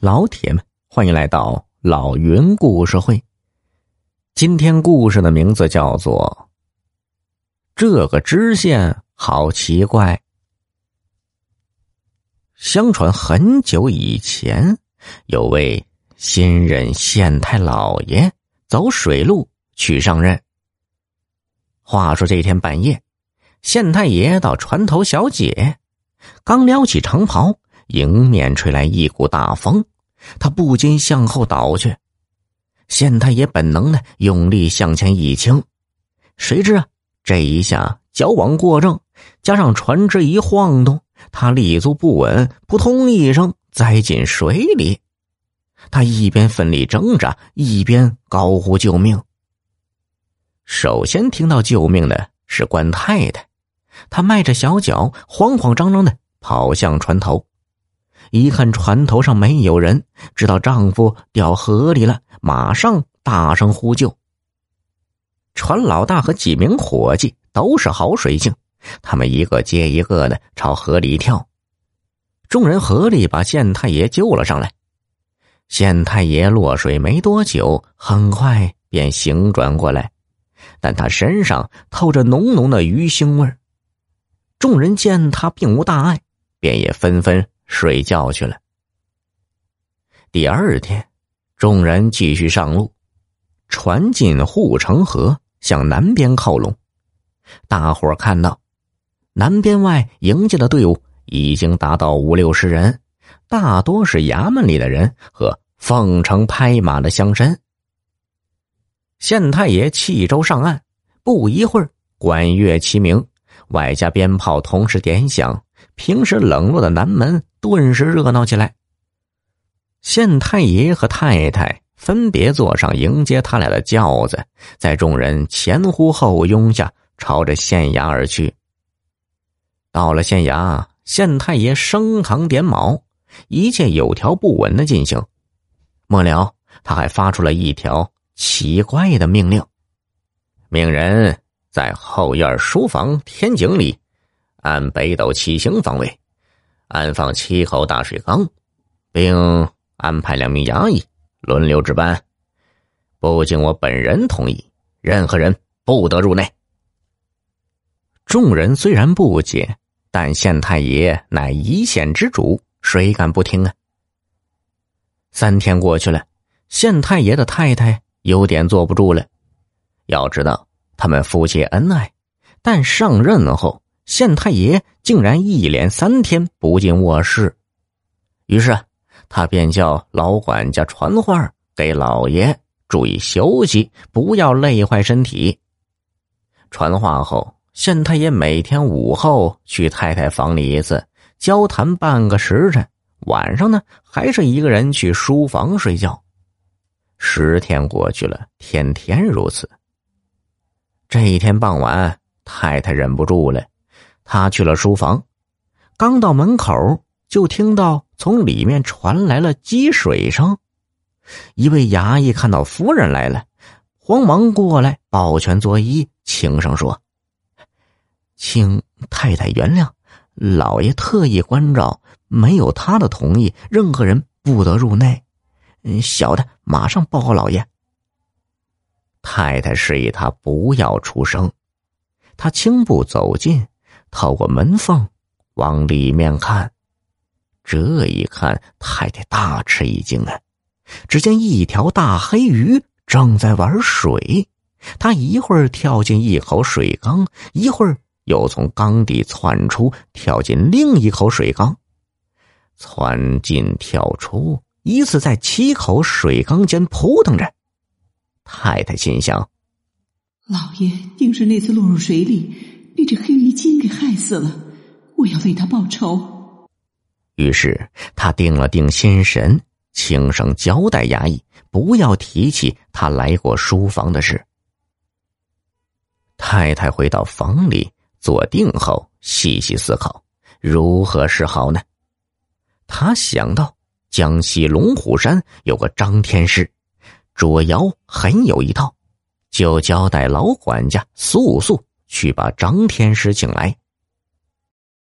老铁们，欢迎来到老云故事会。今天故事的名字叫做《这个知县好奇怪》。相传很久以前，有位新任县太老爷走水路去上任。话说这天半夜，县太爷到船头小姐，刚撩起长袍，迎面吹来一股大风。他不禁向后倒去，县太爷本能的用力向前一倾，谁知啊，这一下矫枉过正，加上船只一晃动，他立足不稳，扑通一声栽进水里。他一边奋力挣扎，一边高呼救命。首先听到救命的是关太太，她迈着小脚，慌慌张张的跑向船头。一看船头上没有人，知道丈夫掉河里了，马上大声呼救。船老大和几名伙计都是好水性，他们一个接一个的朝河里跳。众人合力把县太爷救了上来。县太爷落水没多久，很快便醒转过来，但他身上透着浓浓的鱼腥味众人见他并无大碍，便也纷纷。睡觉去了。第二天，众人继续上路，船进护城河，向南边靠拢。大伙看到，南边外迎接的队伍已经达到五六十人，大多是衙门里的人和奉承拍马的乡绅。县太爷弃舟上岸，不一会儿，管乐齐鸣，外加鞭炮同时点响。平时冷落的南门顿时热闹起来。县太爷和太太分别坐上迎接他俩的轿子，在众人前呼后拥下，朝着县衙而去。到了县衙，县太爷升堂点卯，一切有条不紊的进行。末了，他还发出了一条奇怪的命令：命人在后院书房天井里。按北斗七星方位，安放七口大水缸，并安排两名衙役轮流值班。不经我本人同意，任何人不得入内。众人虽然不解，但县太爷乃一县之主，谁敢不听啊？三天过去了，县太爷的太太有点坐不住了。要知道，他们夫妻恩爱，但上任后。县太爷竟然一连三天不进卧室，于是他便叫老管家传话给老爷注意休息，不要累坏身体。传话后，县太爷每天午后去太太房里一次，交谈半个时辰，晚上呢还是一个人去书房睡觉。十天过去了，天天如此。这一天傍晚，太太忍不住了。他去了书房，刚到门口，就听到从里面传来了积水声。一位衙役看到夫人来了，慌忙过来抱拳作揖，轻声说：“请太太原谅，老爷特意关照，没有他的同意，任何人不得入内。小的马上报告老爷。”太太示意他不要出声，他轻步走近。透过门缝往里面看，这一看，太太大吃一惊啊！只见一条大黑鱼正在玩水，它一会儿跳进一口水缸，一会儿又从缸底窜出，跳进另一口水缸，窜进跳出，依次在七口水缸间扑腾着。太太心想：老爷定是那次落入水里。被这黑鱼精给害死了，我要为他报仇。于是他定了定心神，轻声交代衙役不要提起他来过书房的事。太太回到房里坐定后，细细思考如何是好呢？他想到江西龙虎山有个张天师，捉妖很有一套，就交代老管家速速。去把张天师请来。